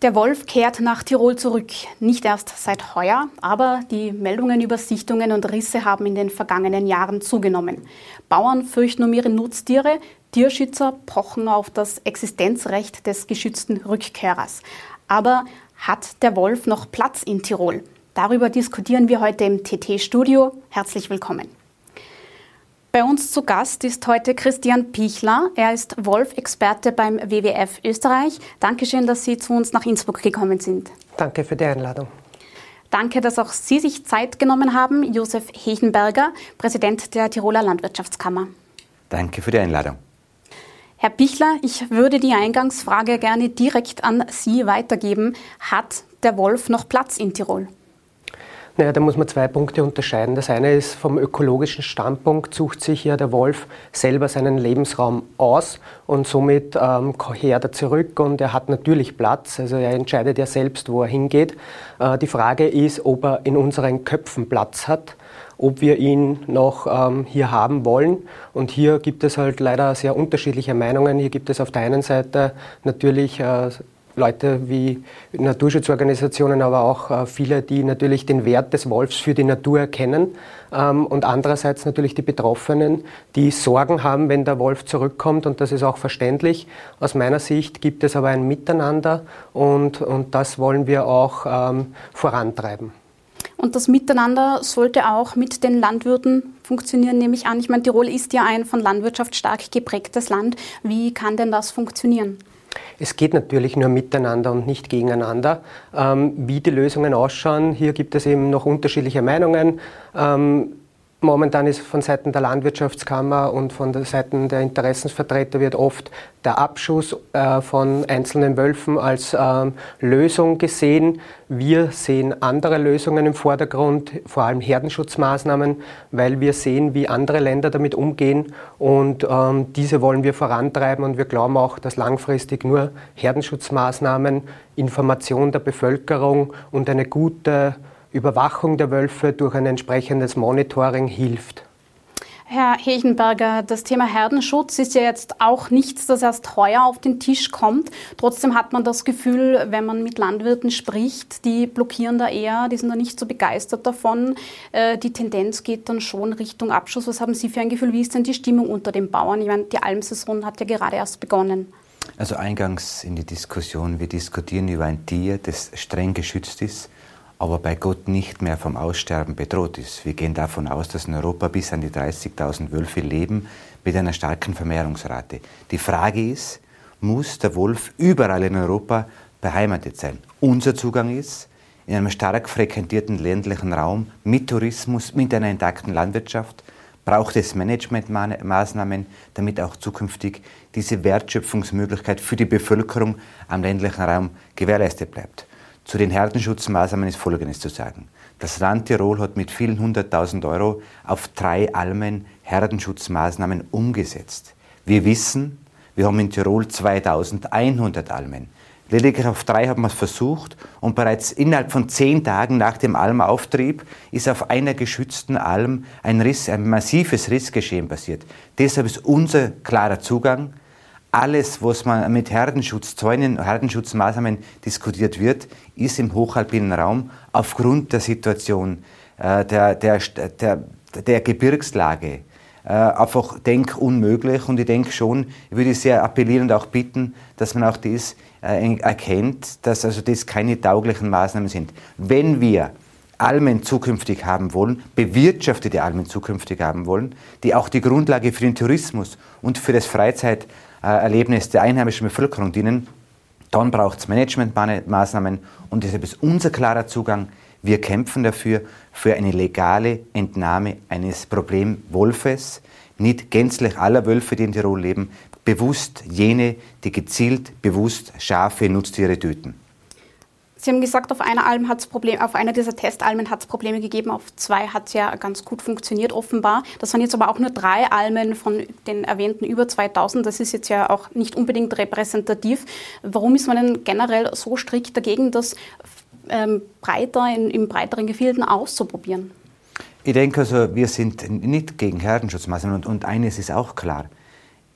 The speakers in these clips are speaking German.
Der Wolf kehrt nach Tirol zurück. Nicht erst seit heuer, aber die Meldungen über Sichtungen und Risse haben in den vergangenen Jahren zugenommen. Bauern fürchten um ihre Nutztiere, Tierschützer pochen auf das Existenzrecht des geschützten Rückkehrers. Aber hat der Wolf noch Platz in Tirol? Darüber diskutieren wir heute im TT-Studio. Herzlich willkommen. Bei uns zu Gast ist heute Christian Pichler. Er ist Wolf-Experte beim WWF Österreich. Dankeschön, dass Sie zu uns nach Innsbruck gekommen sind. Danke für die Einladung. Danke, dass auch Sie sich Zeit genommen haben. Josef Hechenberger, Präsident der Tiroler Landwirtschaftskammer. Danke für die Einladung. Herr Pichler, ich würde die Eingangsfrage gerne direkt an Sie weitergeben. Hat der Wolf noch Platz in Tirol? Naja, da muss man zwei Punkte unterscheiden. Das eine ist, vom ökologischen Standpunkt sucht sich ja der Wolf selber seinen Lebensraum aus und somit ähm, er zurück und er hat natürlich Platz. Also er entscheidet ja selbst, wo er hingeht. Äh, die Frage ist, ob er in unseren Köpfen Platz hat ob wir ihn noch ähm, hier haben wollen. Und hier gibt es halt leider sehr unterschiedliche Meinungen. Hier gibt es auf der einen Seite natürlich äh, Leute wie Naturschutzorganisationen, aber auch äh, viele, die natürlich den Wert des Wolfs für die Natur erkennen. Ähm, und andererseits natürlich die Betroffenen, die Sorgen haben, wenn der Wolf zurückkommt. Und das ist auch verständlich. Aus meiner Sicht gibt es aber ein Miteinander und, und das wollen wir auch ähm, vorantreiben. Und das Miteinander sollte auch mit den Landwirten funktionieren, nehme ich an. Ich meine, Tirol ist ja ein von Landwirtschaft stark geprägtes Land. Wie kann denn das funktionieren? Es geht natürlich nur miteinander und nicht gegeneinander. Ähm, wie die Lösungen ausschauen, hier gibt es eben noch unterschiedliche Meinungen. Ähm, Momentan ist von Seiten der Landwirtschaftskammer und von der Seiten der Interessensvertreter wird oft der Abschuss äh, von einzelnen Wölfen als ähm, Lösung gesehen. Wir sehen andere Lösungen im Vordergrund, vor allem Herdenschutzmaßnahmen, weil wir sehen, wie andere Länder damit umgehen und ähm, diese wollen wir vorantreiben und wir glauben auch, dass langfristig nur Herdenschutzmaßnahmen, Information der Bevölkerung und eine gute Überwachung der Wölfe durch ein entsprechendes Monitoring hilft. Herr Hechenberger, das Thema Herdenschutz ist ja jetzt auch nichts, das erst heuer auf den Tisch kommt. Trotzdem hat man das Gefühl, wenn man mit Landwirten spricht, die blockieren da eher, die sind da nicht so begeistert davon. Äh, die Tendenz geht dann schon Richtung Abschuss. Was haben Sie für ein Gefühl? Wie ist denn die Stimmung unter den Bauern? Ich meine, die Almsaison hat ja gerade erst begonnen. Also eingangs in die Diskussion, wir diskutieren über ein Tier, das streng geschützt ist aber bei Gott nicht mehr vom Aussterben bedroht ist. Wir gehen davon aus, dass in Europa bis an die 30.000 Wölfe leben mit einer starken Vermehrungsrate. Die Frage ist, muss der Wolf überall in Europa beheimatet sein? Unser Zugang ist, in einem stark frequentierten ländlichen Raum mit Tourismus, mit einer intakten Landwirtschaft, braucht es Managementmaßnahmen, damit auch zukünftig diese Wertschöpfungsmöglichkeit für die Bevölkerung am ländlichen Raum gewährleistet bleibt. Zu den Herdenschutzmaßnahmen ist Folgendes zu sagen. Das Land Tirol hat mit vielen hunderttausend Euro auf drei Almen Herdenschutzmaßnahmen umgesetzt. Wir wissen, wir haben in Tirol 2100 Almen. Lediglich auf drei haben wir es versucht und bereits innerhalb von zehn Tagen nach dem Almauftrieb ist auf einer geschützten Alm ein Riss, ein massives Rissgeschehen passiert. Deshalb ist unser klarer Zugang, alles, was man mit Herdenschutzzäunen, Herdenschutzmaßnahmen diskutiert wird, ist im hochalpinen Raum aufgrund der Situation, äh, der, der, der, der Gebirgslage äh, einfach denk unmöglich. Und ich denke schon, ich würde sehr appellieren und auch bitten, dass man auch das äh, erkennt, dass also das keine tauglichen Maßnahmen sind. Wenn wir Almen zukünftig haben wollen, bewirtschaftete Almen zukünftig haben wollen, die auch die Grundlage für den Tourismus und für das Freizeit Erlebnis der einheimischen Bevölkerung dienen, dann braucht es Managementmaßnahmen und deshalb ist unser klarer Zugang, wir kämpfen dafür, für eine legale Entnahme eines Problemwolfes, nicht gänzlich aller Wölfe, die in Tirol leben, bewusst jene, die gezielt, bewusst Schafe, Nutztiere töten. Sie haben gesagt, auf einer Alm hat's Problem, auf einer dieser Testalmen hat es Probleme gegeben, auf zwei hat es ja ganz gut funktioniert offenbar. Das waren jetzt aber auch nur drei Almen von den erwähnten über 2000. Das ist jetzt ja auch nicht unbedingt repräsentativ. Warum ist man denn generell so strikt dagegen, das ähm, breiter in, in breiteren Gefilden auszuprobieren? Ich denke also, wir sind nicht gegen Herdenschutzmaßnahmen und, und eines ist auch klar.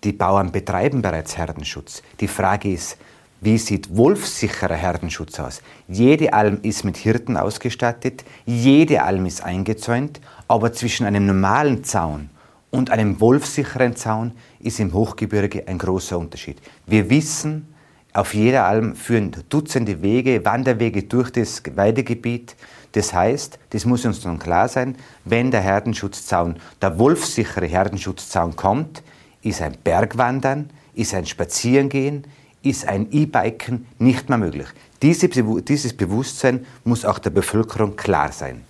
Die Bauern betreiben bereits Herdenschutz. Die Frage ist, Wie sieht wolfssicherer Herdenschutz aus? Jede Alm ist mit Hirten ausgestattet, jede Alm ist eingezäunt, aber zwischen einem normalen Zaun und einem wolfsicheren Zaun ist im Hochgebirge ein großer Unterschied. Wir wissen, auf jeder Alm führen Dutzende Wege, Wanderwege durch das Weidegebiet. Das heißt, das muss uns nun klar sein, wenn der Herdenschutzzaun, der wolfsichere Herdenschutzzaun kommt, ist ein Bergwandern, ist ein Spazierengehen, ist ein E-Biken nicht mehr möglich. Diese, dieses Bewusstsein muss auch der Bevölkerung klar sein.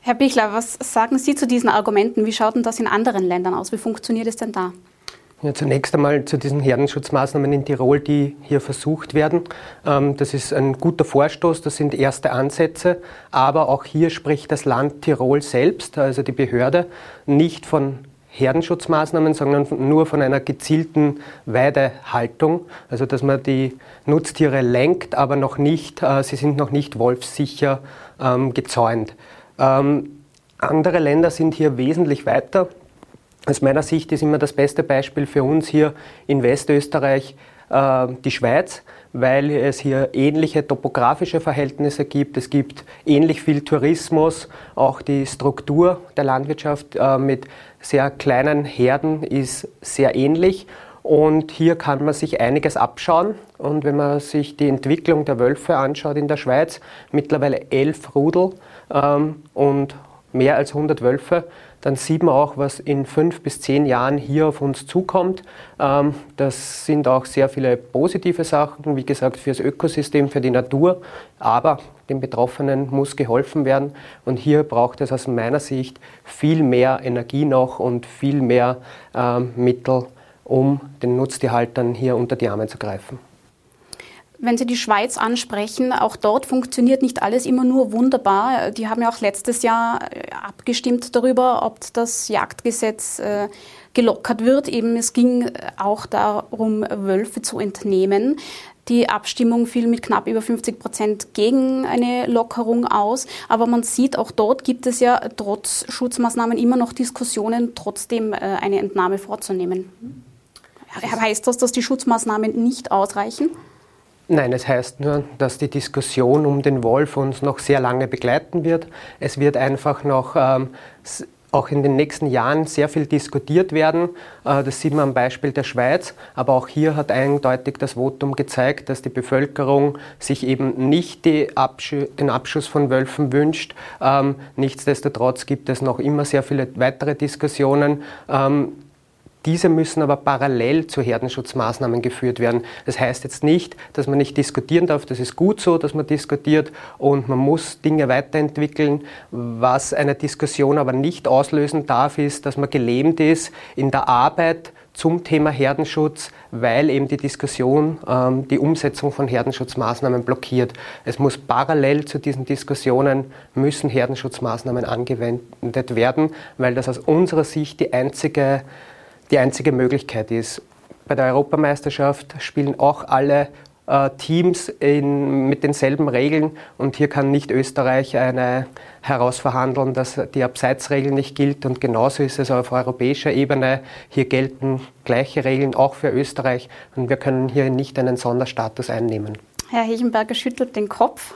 Herr Bichler, was sagen Sie zu diesen Argumenten? Wie schaut denn das in anderen Ländern aus? Wie funktioniert es denn da? Ja, zunächst einmal zu diesen Herdenschutzmaßnahmen in Tirol, die hier versucht werden. Ähm, das ist ein guter Vorstoß, das sind erste Ansätze, aber auch hier spricht das Land Tirol selbst, also die Behörde, nicht von Herdenschutzmaßnahmen, sondern nur von einer gezielten Weidehaltung, also dass man die Nutztiere lenkt, aber noch nicht, äh, sie sind noch nicht wolfssicher ähm, gezäunt. Ähm, andere Länder sind hier wesentlich weiter. Aus meiner Sicht ist immer das beste Beispiel für uns hier in Westösterreich äh, die Schweiz, weil es hier ähnliche topografische Verhältnisse gibt. Es gibt ähnlich viel Tourismus, auch die Struktur der Landwirtschaft äh, mit sehr kleinen Herden ist sehr ähnlich. Und hier kann man sich einiges abschauen. Und wenn man sich die Entwicklung der Wölfe anschaut in der Schweiz, mittlerweile elf Rudel ähm, und mehr als 100 Wölfe, dann sieht man auch, was in fünf bis zehn Jahren hier auf uns zukommt. Ähm, das sind auch sehr viele positive Sachen, wie gesagt, für das Ökosystem, für die Natur, aber den Betroffenen muss geholfen werden. Und hier braucht es aus meiner Sicht viel mehr Energie noch und viel mehr ähm, Mittel, um den Nutztierhaltern hier unter die Arme zu greifen. Wenn Sie die Schweiz ansprechen, auch dort funktioniert nicht alles immer nur wunderbar. Die haben ja auch letztes Jahr äh, abgestimmt darüber, ob das Jagdgesetz äh, gelockert wird. Eben es ging auch darum, Wölfe zu entnehmen. Die Abstimmung fiel mit knapp über 50 Prozent gegen eine Lockerung aus. Aber man sieht, auch dort gibt es ja trotz Schutzmaßnahmen immer noch Diskussionen, trotzdem äh, eine Entnahme vorzunehmen. Heißt das, dass die Schutzmaßnahmen nicht ausreichen? Nein, es heißt nur, dass die Diskussion um den Wolf uns noch sehr lange begleiten wird. Es wird einfach noch ähm, auch in den nächsten Jahren sehr viel diskutiert werden. Äh, das sieht man am Beispiel der Schweiz. Aber auch hier hat eindeutig das Votum gezeigt, dass die Bevölkerung sich eben nicht Absch den Abschuss von Wölfen wünscht. Ähm, nichtsdestotrotz gibt es noch immer sehr viele weitere Diskussionen. Diese müssen aber parallel zu Herdenschutzmaßnahmen geführt werden. Das heißt jetzt nicht, dass man nicht diskutieren darf. Das ist gut so, dass man diskutiert und man muss Dinge weiterentwickeln. Was eine Diskussion aber nicht auslösen darf, ist, dass man gelähmt ist in der Arbeit zum Thema Herdenschutz, weil eben die Diskussion ähm, die Umsetzung von Herdenschutzmaßnahmen blockiert. Es muss parallel zu diesen Diskussionen müssen Herdenschutzmaßnahmen angewendet werden, weil das aus unserer Sicht die einzige die einzige Möglichkeit ist. Bei der Europameisterschaft spielen auch alle äh, Teams in, mit denselben Regeln und hier kann nicht Österreich eine herausverhandeln, dass die Abseitsregel nicht gilt und genauso ist es auf europäischer Ebene. Hier gelten gleiche Regeln auch für Österreich und wir können hier nicht einen Sonderstatus einnehmen. Herr Hechenberger schüttelt den Kopf.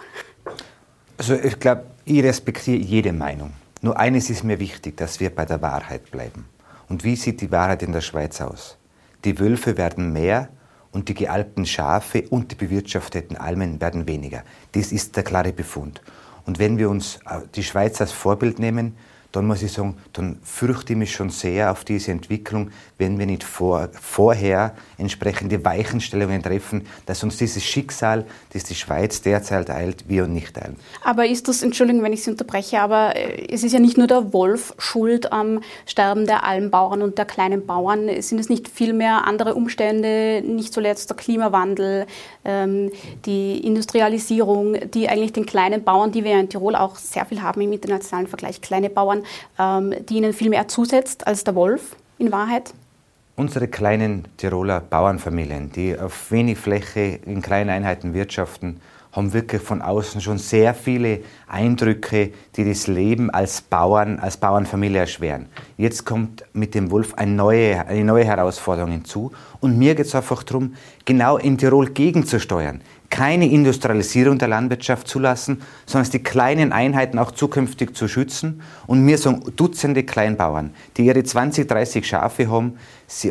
Also ich glaube, ich respektiere jede Meinung. Nur eines ist mir wichtig, dass wir bei der Wahrheit bleiben. Und wie sieht die Wahrheit in der Schweiz aus? Die Wölfe werden mehr und die gealbten Schafe und die bewirtschafteten Almen werden weniger. Das ist der klare Befund. Und wenn wir uns äh, die Schweiz als Vorbild nehmen, dann muss ich sagen, dann fürchte ich mich schon sehr auf diese Entwicklung, wenn wir nicht vor, vorher entsprechende Weichenstellungen treffen, dass uns dieses Schicksal, das die Schweiz derzeit eilt, wir und nicht teilen. Aber ist das, Entschuldigung, wenn ich Sie unterbreche, aber äh, es ist ja nicht nur der Wolf schuld am Sterben der Almbauern und der kleinen Bauern. Sind es nicht vielmehr andere Umstände, nicht zuletzt der Klimawandel, ähm, die Industrialisierung, die eigentlich den kleinen Bauern, die wir ja in Tirol auch sehr viel haben im internationalen Vergleich, kleine Bauern, ähm, die ihnen viel mehr zusetzt als der Wolf in Wahrheit? Unsere kleinen Tiroler Bauernfamilien, die auf wenig Fläche in kleinen Einheiten wirtschaften haben wirklich von außen schon sehr viele Eindrücke, die das Leben als Bauern, als Bauernfamilie erschweren. Jetzt kommt mit dem Wolf eine neue, eine neue Herausforderung hinzu. Und mir geht es einfach darum, genau in Tirol gegenzusteuern keine Industrialisierung der Landwirtschaft zulassen, sondern die kleinen Einheiten auch zukünftig zu schützen. Und mir sagen Dutzende Kleinbauern, die ihre 20, 30 Schafe haben,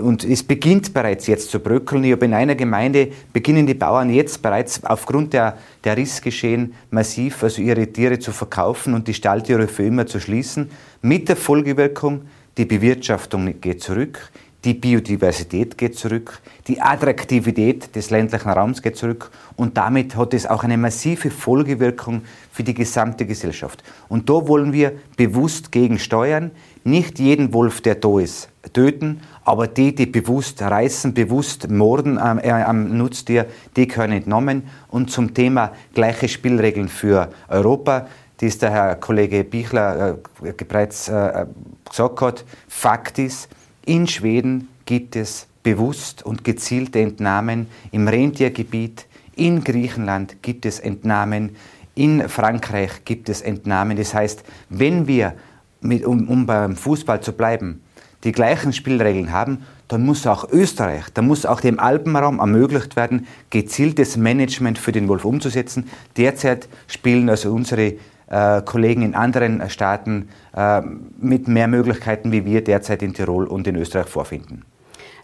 und es beginnt bereits jetzt zu bröckeln. Ich habe in einer Gemeinde beginnen die Bauern jetzt bereits aufgrund der, der Rissgeschehen massiv also ihre Tiere zu verkaufen und die Stalltiere für immer zu schließen. Mit der Folgewirkung, die Bewirtschaftung geht zurück, die Biodiversität geht zurück, die Attraktivität des ländlichen Raums geht zurück und damit hat es auch eine massive Folgewirkung für die gesamte Gesellschaft. Und da wollen wir bewusst gegensteuern, nicht jeden Wolf, der da ist, töten, aber die, die bewusst reißen, bewusst morden am, äh, am Nutztier, die können entnommen. Und zum Thema gleiche Spielregeln für Europa, die es der Herr Kollege Bichler äh, bereits äh, gesagt hat, Fakt ist, in Schweden gibt es bewusst und gezielte Entnahmen im Rentiergebiet. In Griechenland gibt es Entnahmen. In Frankreich gibt es Entnahmen. Das heißt, wenn wir, mit, um, um beim Fußball zu bleiben, die gleichen Spielregeln haben, dann muss auch Österreich, dann muss auch dem Alpenraum ermöglicht werden, gezieltes Management für den Wolf umzusetzen. Derzeit spielen also unsere Kollegen in anderen Staaten äh, mit mehr Möglichkeiten, wie wir derzeit in Tirol und in Österreich vorfinden.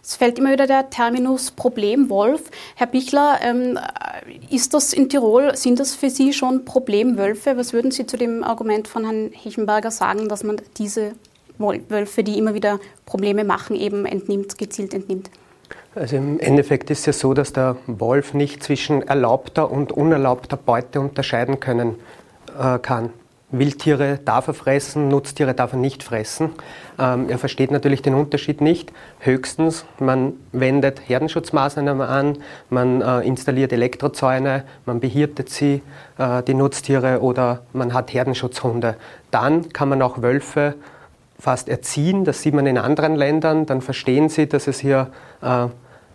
Es fällt immer wieder der Terminus Problemwolf. Herr Bichler, ähm, ist das in Tirol, sind das für Sie schon Problemwölfe? Was würden Sie zu dem Argument von Herrn Hechenberger sagen, dass man diese Wölfe, die immer wieder Probleme machen, eben entnimmt, gezielt entnimmt? Also im Endeffekt ist es ja so, dass der Wolf nicht zwischen erlaubter und unerlaubter Beute unterscheiden können äh, kann. Wildtiere darf er fressen, Nutztiere darf er nicht fressen. Ähm, er versteht natürlich den Unterschied nicht. Höchstens, man wendet Herdenschutzmaßnahmen an, man äh, installiert Elektrozäune, man behirtet sie, äh, die Nutztiere, oder man hat Herdenschutzhunde. Dann kann man auch Wölfe fast erziehen. Das sieht man in anderen Ländern. Dann verstehen sie, dass es hier äh,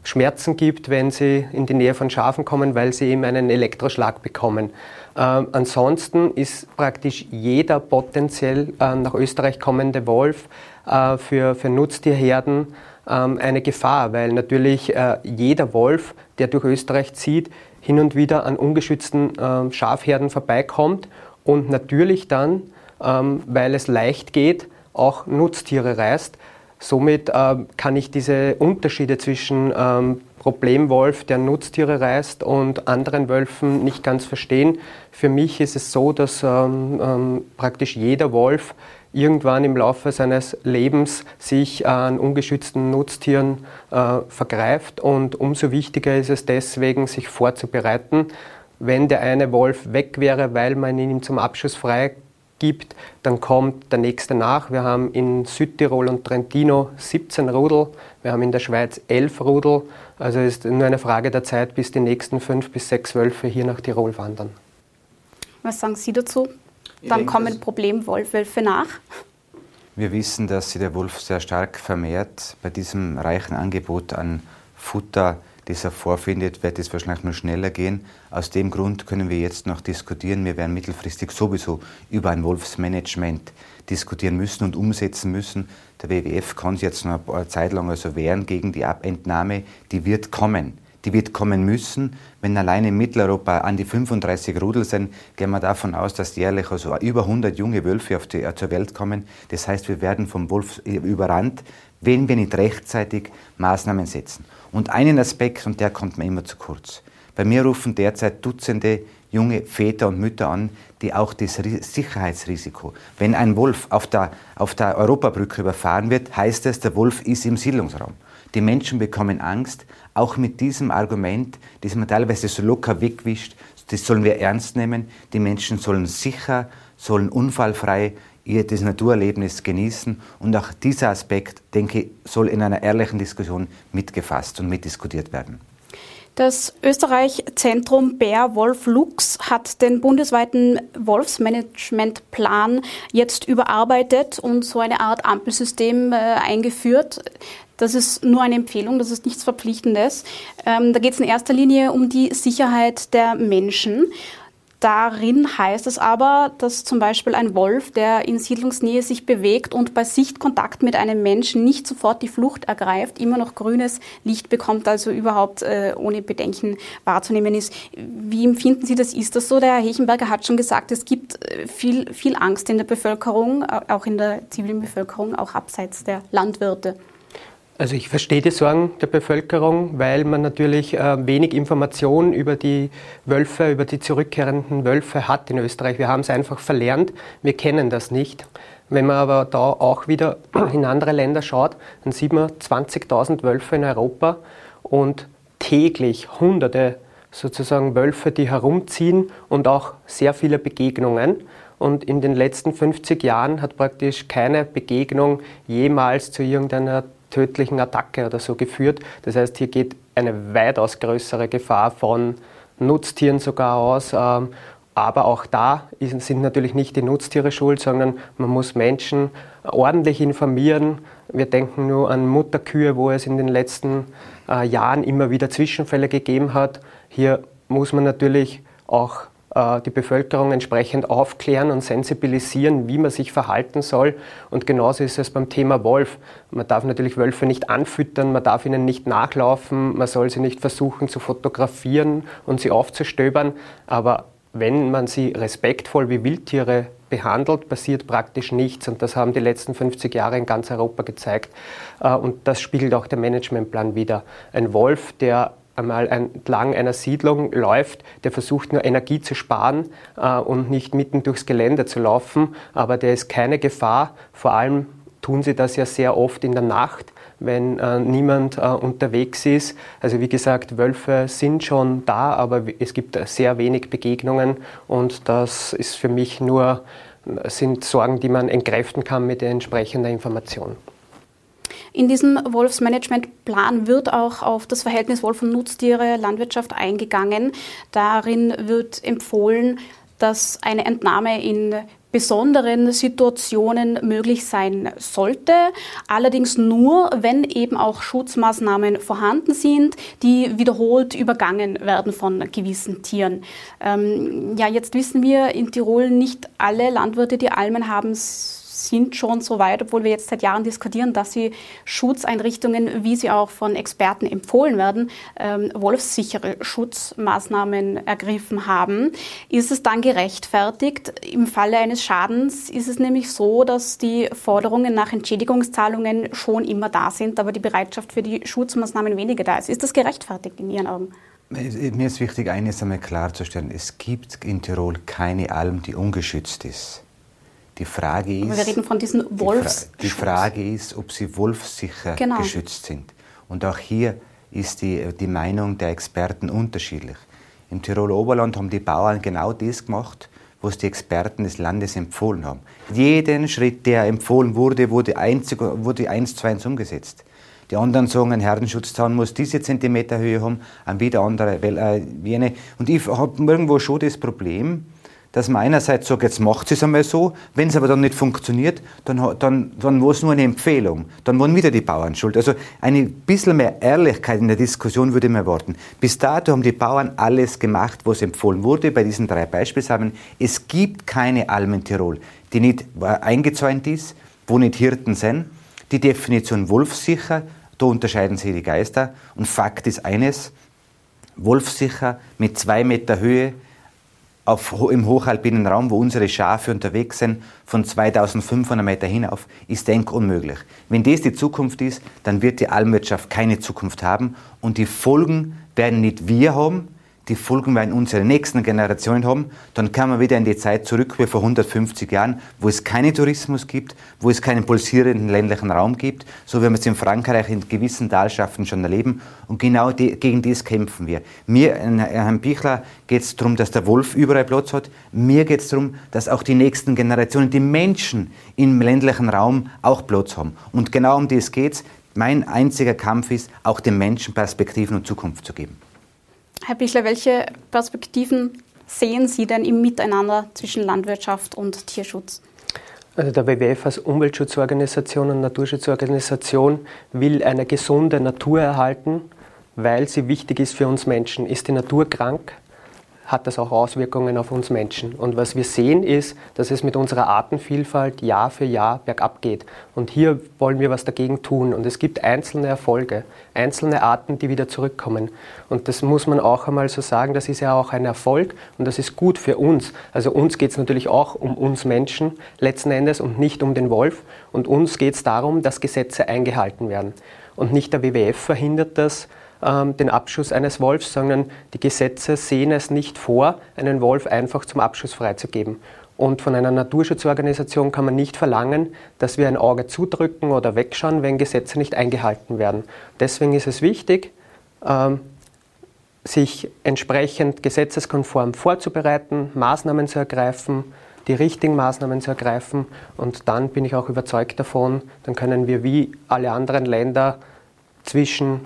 Schmerzen gibt, wenn sie in die Nähe von Schafen kommen, weil sie eben einen Elektroschlag bekommen. Ähm, ansonsten ist praktisch jeder potenziell äh, nach Österreich kommende Wolf äh, für, für Nutztierherden ähm, eine Gefahr, weil natürlich äh, jeder Wolf, der durch Österreich zieht, hin und wieder an ungeschützten ähm, Schafherden vorbeikommt und natürlich dann, ähm, weil es leicht geht, auch Nutztiere reißt. Somit äh, kann ich diese Unterschiede zwischen ähm, Problemwolf, der Nutztiere reißt, und anderen Wölfen nicht ganz verstehen. Für mich ist es so, dass ähm, ähm, praktisch jeder Wolf irgendwann im Laufe seines Lebens sich an ungeschützten Nutztieren äh, vergreift und umso wichtiger ist es deswegen, sich vorzubereiten. Wenn der eine Wolf weg wäre, weil man ihn zum Abschuss frei gibt, dann kommt der nächste nach. Wir haben in Südtirol und Trentino 17 Rudel, wir haben in der Schweiz 11 Rudel. Also es ist nur eine Frage der Zeit, bis die nächsten fünf bis sechs Wölfe hier nach Tirol wandern. Was sagen Sie dazu? Dann denke, kommen Problemwölfe nach. Wir wissen, dass sich der Wolf sehr stark vermehrt. Bei diesem reichen Angebot an Futter das er vorfindet, wird es wahrscheinlich nur schneller gehen. Aus dem Grund können wir jetzt noch diskutieren. Wir werden mittelfristig sowieso über ein Wolfsmanagement diskutieren müssen und umsetzen müssen. Der WWF kann sich jetzt noch eine Zeit lang also wehren gegen die Abentnahme. Die wird kommen. Die wird kommen müssen. Wenn allein in Mitteleuropa an die 35 Rudel sind, gehen wir davon aus, dass jährlich also über 100 junge Wölfe auf die, äh, zur Welt kommen. Das heißt, wir werden vom Wolf überrannt, wenn wir nicht rechtzeitig Maßnahmen setzen. Und einen Aspekt, und der kommt mir immer zu kurz. Bei mir rufen derzeit Dutzende junge Väter und Mütter an, die auch das Sicherheitsrisiko, wenn ein Wolf auf der, auf der Europabrücke überfahren wird, heißt es, der Wolf ist im Siedlungsraum. Die Menschen bekommen Angst, auch mit diesem Argument, das man teilweise so locker wegwischt, das sollen wir ernst nehmen. Die Menschen sollen sicher, sollen unfallfrei ihr das Naturerlebnis genießen. Und auch dieser Aspekt, denke ich, soll in einer ehrlichen Diskussion mitgefasst und mitdiskutiert werden. Das Österreich-Zentrum Bär Wolf Lux hat den bundesweiten Wolfsmanagementplan jetzt überarbeitet und so eine Art Ampelsystem äh, eingeführt. Das ist nur eine Empfehlung, das ist nichts Verpflichtendes. Ähm, da geht es in erster Linie um die Sicherheit der Menschen. Darin heißt es aber, dass zum Beispiel ein Wolf, der in Siedlungsnähe sich bewegt und bei Sichtkontakt mit einem Menschen nicht sofort die Flucht ergreift, immer noch grünes Licht bekommt, also überhaupt äh, ohne Bedenken wahrzunehmen ist. Wie empfinden Sie das? Ist das so? Der Herr Hechenberger hat schon gesagt, es gibt äh, viel, viel Angst in der Bevölkerung, auch in der zivilen Bevölkerung, auch abseits der Landwirte. Also ich verstehe die Sorgen der Bevölkerung, weil man natürlich äh, wenig Informationen über die Wölfe, über die zurückkehrenden Wölfe hat in Österreich. Wir haben es einfach verlernt, wir kennen das nicht. Wenn man aber da auch wieder in andere Länder schaut, dann sieht man 20.000 Wölfe in Europa und täglich hunderte sozusagen Wölfe, die herumziehen und auch sehr viele Begegnungen. Und in den letzten 50 Jahren hat praktisch keine Begegnung jemals zu irgendeiner tödlichen Attacke oder so geführt. Das heißt, hier geht eine weitaus größere Gefahr von Nutztieren sogar aus. Ähm, aber auch da sind natürlich nicht die Nutztiere schuld, sondern man muss Menschen ordentlich informieren. Wir denken nur an Mutterkühe, wo es in den letzten äh, Jahren immer wieder Zwischenfälle gegeben hat. Hier muss man natürlich auch die Bevölkerung entsprechend aufklären und sensibilisieren, wie man sich verhalten soll. Und genauso ist es beim Thema Wolf. Man darf natürlich Wölfe nicht anfüttern, man darf ihnen nicht nachlaufen, man soll sie nicht versuchen zu fotografieren und sie aufzustöbern. Aber wenn man sie respektvoll wie Wildtiere behandelt, passiert praktisch nichts. Und das haben die letzten 50 Jahre in ganz Europa gezeigt. Äh, und das spiegelt auch der Managementplan wieder. Ein Wolf, der einmal entlang einer Siedlung läuft, der versucht nur Energie zu sparen äh, und nicht mitten durchs Gelände zu laufen, aber der ist keine Gefahr. Vor allem tun sie das ja sehr oft in der Nacht, wenn äh, niemand äh, unterwegs ist. Also wie gesagt, Wölfe sind schon da, aber es gibt sehr wenig Begegnungen und das ist für mich nur sind Sorgen, die man entkräften kann mit entsprechender Information. In diesem Wolfsmanagementplan wird auch auf das Verhältnis Wolf und Nutztiere, Landwirtschaft eingegangen. Darin wird empfohlen, dass eine Entnahme in besonderen Situationen möglich sein sollte, allerdings nur, wenn eben auch Schutzmaßnahmen vorhanden sind, die wiederholt übergangen werden von gewissen Tieren. Ähm, ja, jetzt wissen wir in Tirol nicht alle Landwirte, die Almen haben, sind schon so weit, obwohl wir jetzt seit Jahren diskutieren, dass sie Schutzeinrichtungen, wie sie auch von Experten empfohlen werden, ähm, wolfssichere Schutzmaßnahmen ergriffen haben. Ist es dann gerechtfertigt? Im Falle eines Schadens ist es nämlich so, dass die Forderungen nach Entschädigungszahlungen schon immer da sind, aber die Bereitschaft für die Schutzmaßnahmen weniger da ist. Ist das gerechtfertigt in Ihren Augen? Mir ist wichtig, eines einmal klarzustellen. Es gibt in Tirol keine Alm, die ungeschützt ist. Die Frage ist, wir reden von diesen Wolfs. Die, Frage ist, ob sie wolfssicher genau. geschützt sind. Und auch hier ist die, die Meinung der Experten unterschiedlich. Im Tiroler Oberland haben die Bauern genau das gemacht, was die Experten des Landes empfohlen haben. Jeden Schritt, der empfohlen wurde, wurde, einzig, wurde eins zu eins umgesetzt. Die anderen sagen, ein Herdenschutzzaun muss diese Zentimeter Höhe haben, ein wieder andere, äh, jene. Und ich habe irgendwo schon das Problem, dass man einerseits sagt, jetzt macht es einmal so, wenn es aber dann nicht funktioniert, dann, dann, dann war es nur eine Empfehlung. Dann waren wieder die Bauern schuld. Also ein bisschen mehr Ehrlichkeit in der Diskussion würde man erwarten. Bis dato haben die Bauern alles gemacht, was empfohlen wurde, bei diesen drei Beispielsamen. Es gibt keine Alm in Tirol, die nicht eingezäunt ist, wo nicht Hirten sind. Die Definition wolfsicher, da unterscheiden sich die Geister. Und Fakt ist eines, wolfsicher mit zwei Meter Höhe, auf, im hochalpinen Raum, wo unsere Schafe unterwegs sind, von 2500 Meter hinauf, ist denkunmöglich. Wenn das die Zukunft ist, dann wird die Almwirtschaft keine Zukunft haben und die Folgen werden nicht wir haben, die Folgen werden unsere nächsten Generationen haben, dann kann man wieder in die Zeit zurück wie vor 150 Jahren, wo es keinen Tourismus gibt, wo es keinen pulsierenden ländlichen Raum gibt, so wie wir es in Frankreich in gewissen Talschaften schon erleben. Und genau die, gegen das kämpfen wir. Mir, Herrn Bichler, geht es darum, dass der Wolf überall Platz hat. Mir geht es darum, dass auch die nächsten Generationen, die Menschen im ländlichen Raum auch Platz haben. Und genau um das geht es. Mein einziger Kampf ist, auch den Menschen Perspektiven und Zukunft zu geben. Herr Bichler, welche Perspektiven sehen Sie denn im Miteinander zwischen Landwirtschaft und Tierschutz? Also der WWF als Umweltschutzorganisation und Naturschutzorganisation will eine gesunde Natur erhalten, weil sie wichtig ist für uns Menschen. Ist die Natur krank, hat das auch Auswirkungen auf uns Menschen. Und was wir sehen ist, dass es mit unserer Artenvielfalt Jahr für Jahr bergab geht. Und hier wollen wir was dagegen tun. Und es gibt einzelne Erfolge, einzelne Arten, die wieder zurückkommen. Und das muss man auch einmal so sagen, das ist ja auch ein Erfolg und das ist gut für uns. Also uns geht es natürlich auch um uns Menschen letzten Endes und nicht um den Wolf. Und uns geht es darum, dass Gesetze eingehalten werden. Und nicht der WWF verhindert das, den Abschuss eines Wolfs, sondern die Gesetze sehen es nicht vor, einen Wolf einfach zum Abschuss freizugeben. Und von einer Naturschutzorganisation kann man nicht verlangen, dass wir ein Auge zudrücken oder wegschauen, wenn Gesetze nicht eingehalten werden. Deswegen ist es wichtig, ähm, sich entsprechend gesetzeskonform vorzubereiten, Maßnahmen zu ergreifen, die richtigen Maßnahmen zu ergreifen. Und dann bin ich auch überzeugt davon, dann können wir wie alle anderen Länder zwischen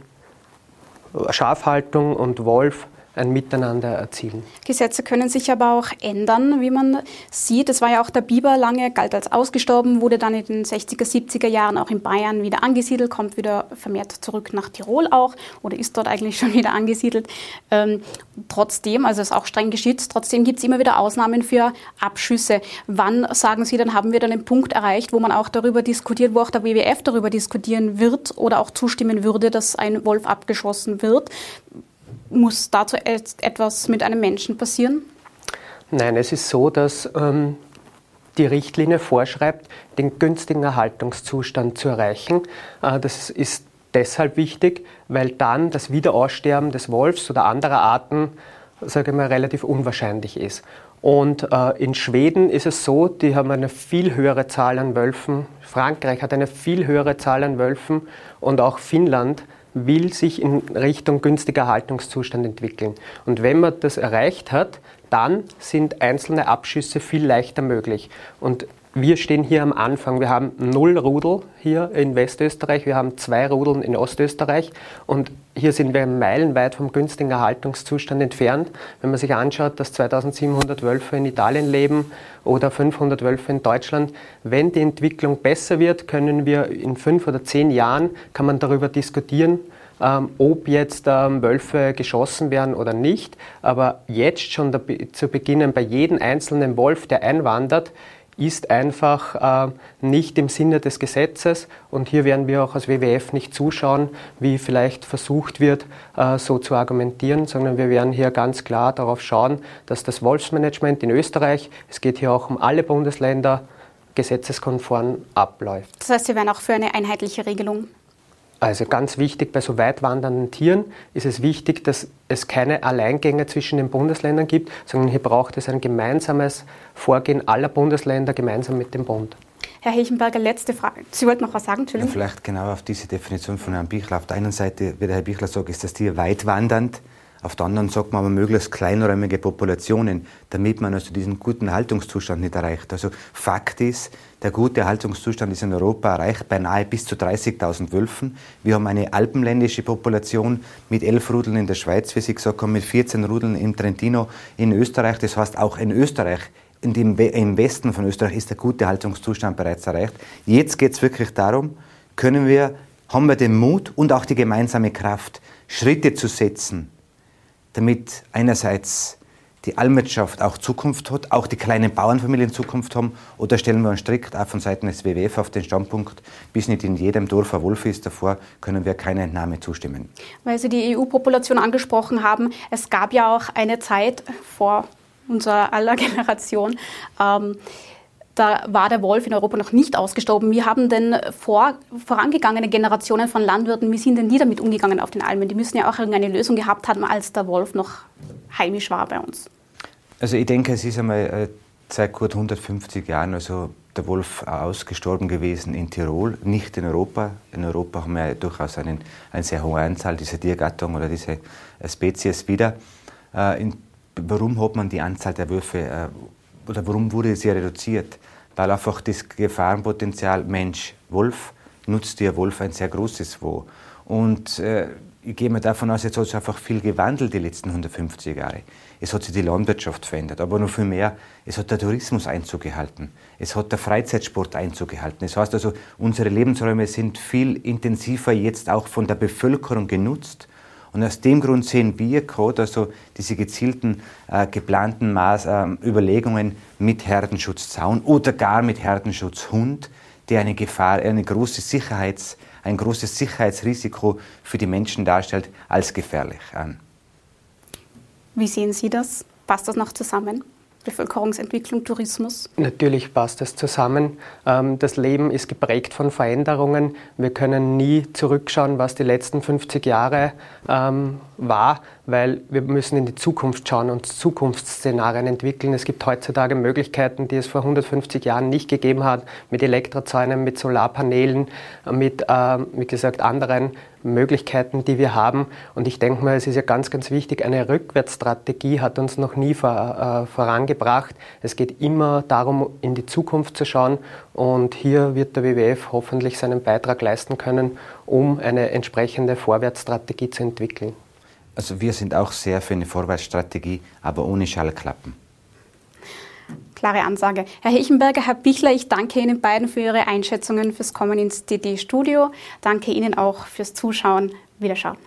Schafhaltung und Wolf ein Miteinander erzielen. Gesetze können sich aber auch ändern, wie man sieht. Es war ja auch der Biber lange, galt als ausgestorben, wurde dann in den 60er, 70er Jahren auch in Bayern wieder angesiedelt, kommt wieder vermehrt zurück nach Tirol auch oder ist dort eigentlich schon wieder angesiedelt. Ähm, trotzdem, also ist auch streng geschützt, trotzdem gibt es immer wieder Ausnahmen für Abschüsse. Wann, sagen Sie, dann haben wir dann den Punkt erreicht, wo man auch darüber diskutiert, wo auch der WWF darüber diskutieren wird oder auch zustimmen würde, dass ein Wolf abgeschossen wird? Muss dazu etwas mit einem Menschen passieren? Nein, es ist so, dass ähm, die Richtlinie vorschreibt, den günstigen Erhaltungszustand zu erreichen. Äh, das ist deshalb wichtig, weil dann das Wiederaussterben des Wolfs oder anderer Arten, sage ich mal, relativ unwahrscheinlich ist. Und äh, in Schweden ist es so, die haben eine viel höhere Zahl an Wölfen. Frankreich hat eine viel höhere Zahl an Wölfen und auch Finnland will sich in Richtung günstiger Haltungszustand entwickeln. Und wenn man das erreicht hat, dann sind einzelne Abschüsse viel leichter möglich. Und wir stehen hier am Anfang. Wir haben null Rudel hier in Westösterreich, wir haben zwei Rudeln in Ostösterreich und hier sind wir meilenweit vom günstigen Erhaltungszustand entfernt. Wenn man sich anschaut, dass 2700 Wölfe in Italien leben oder 500 Wölfe in Deutschland, wenn die Entwicklung besser wird, können wir in fünf oder zehn Jahren, kann man darüber diskutieren, ähm, ob jetzt ähm, Wölfe geschossen werden oder nicht. Aber jetzt schon zu beginnen, bei jedem einzelnen Wolf, der einwandert, ist einfach äh, nicht im Sinne des Gesetzes und hier werden wir auch als WWF nicht zuschauen, wie vielleicht versucht wird, äh, so zu argumentieren, sondern wir werden hier ganz klar darauf schauen, dass das Wolfsmanagement in Österreich, es geht hier auch um alle Bundesländer, gesetzeskonform abläuft. Das heißt, Sie wären auch für eine einheitliche Regelung also ganz wichtig bei so weit wandernden Tieren ist es wichtig, dass es keine Alleingänge zwischen den Bundesländern gibt, sondern hier braucht es ein gemeinsames Vorgehen aller Bundesländer gemeinsam mit dem Bund. Herr Hechenberger, letzte Frage. Sie wollten noch was sagen, Entschuldigung. Ja, vielleicht genau auf diese Definition von Herrn Bichler. Auf der einen Seite, wie der Herr Bichler sagt, ist das Tier weit wandernd. Auf der anderen sagt man aber möglichst kleinräumige Populationen, damit man also diesen guten Haltungszustand nicht erreicht. Also Fakt ist, der gute Haltungszustand ist in Europa erreicht bei nahe bis zu 30.000 Wölfen. Wir haben eine alpenländische Population mit elf Rudeln in der Schweiz, wie Sie gesagt haben, mit 14 Rudeln im Trentino in Österreich. Das heißt, auch in Österreich in dem, im Westen von Österreich ist der gute Haltungszustand bereits erreicht. Jetzt geht es wirklich darum, können wir, haben wir den Mut und auch die gemeinsame Kraft, Schritte zu setzen, damit einerseits die Almwirtschaft auch Zukunft hat, auch die kleinen Bauernfamilien Zukunft haben? Oder stellen wir uns strikt auch von Seiten des WWF auf den Standpunkt, bis nicht in jedem Dorf ein Wolf ist, davor können wir keine Entnahme zustimmen? Weil Sie die EU-Population angesprochen haben, es gab ja auch eine Zeit vor unserer aller Generation, ähm, da war der Wolf in Europa noch nicht ausgestorben. Wie haben denn vor, vorangegangene Generationen von Landwirten, wie sind denn die damit umgegangen auf den Almen? Die müssen ja auch irgendeine Lösung gehabt haben, als der Wolf noch heimisch war bei uns. Also ich denke, es ist einmal äh, seit gut 150 Jahren also der Wolf ausgestorben gewesen in Tirol, nicht in Europa. In Europa haben wir ja durchaus einen, eine sehr hohe Anzahl dieser Tiergattung oder dieser äh, Spezies wieder. Äh, in, warum hat man die Anzahl der Wölfe oder warum wurde sie reduziert? Weil einfach das Gefahrenpotenzial Mensch-Wolf, nutzt der Wolf ein sehr großes war. Und äh, ich gehe mal davon aus, jetzt hat sich einfach viel gewandelt die letzten 150 Jahre. Es hat sich die Landwirtschaft verändert, aber noch viel mehr, es hat der Tourismus Einzug gehalten. Es hat der Freizeitsport Einzug gehalten. Das heißt also, unsere Lebensräume sind viel intensiver jetzt auch von der Bevölkerung genutzt. Und aus dem Grund sehen wir gerade also diese gezielten, äh, geplanten Maß, äh, Überlegungen mit Herdenschutzzaun oder gar mit Herdenschutzhund, der eine Gefahr, eine große Sicherheits, ein großes Sicherheitsrisiko für die Menschen darstellt, als gefährlich an. Wie sehen Sie das? Passt das noch zusammen? Bevölkerungsentwicklung, Tourismus? Natürlich passt das zusammen. Ähm, das Leben ist geprägt von Veränderungen. Wir können nie zurückschauen, was die letzten 50 Jahre war, weil wir müssen in die Zukunft schauen und Zukunftsszenarien entwickeln. Es gibt heutzutage Möglichkeiten, die es vor 150 Jahren nicht gegeben hat, mit Elektrozäunen, mit Solarpanelen, mit, äh, wie gesagt, anderen Möglichkeiten, die wir haben. Und ich denke mal, es ist ja ganz, ganz wichtig, eine Rückwärtsstrategie hat uns noch nie vor, äh, vorangebracht. Es geht immer darum, in die Zukunft zu schauen. Und hier wird der WWF hoffentlich seinen Beitrag leisten können, um eine entsprechende Vorwärtsstrategie zu entwickeln. Also wir sind auch sehr für eine Vorwärtsstrategie, aber ohne Schallklappen. Klare Ansage. Herr Hechenberger, Herr Bichler, ich danke Ihnen beiden für Ihre Einschätzungen fürs Kommen ins DD-Studio. Danke Ihnen auch fürs Zuschauen. Wiederschauen.